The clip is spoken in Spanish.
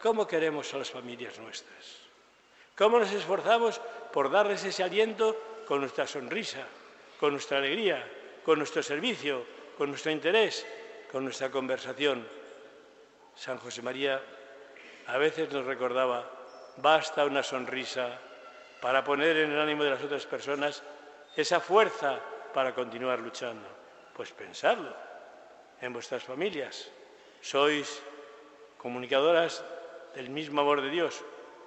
¿Cómo queremos a las familias nuestras? ¿Cómo nos esforzamos por darles ese aliento con nuestra sonrisa, con nuestra alegría, con nuestro servicio, con nuestro interés, con nuestra conversación? San José María a veces nos recordaba, basta una sonrisa para poner en el ánimo de las otras personas esa fuerza para continuar luchando. Pues pensadlo en vuestras familias. Sois comunicadoras del mismo amor de Dios,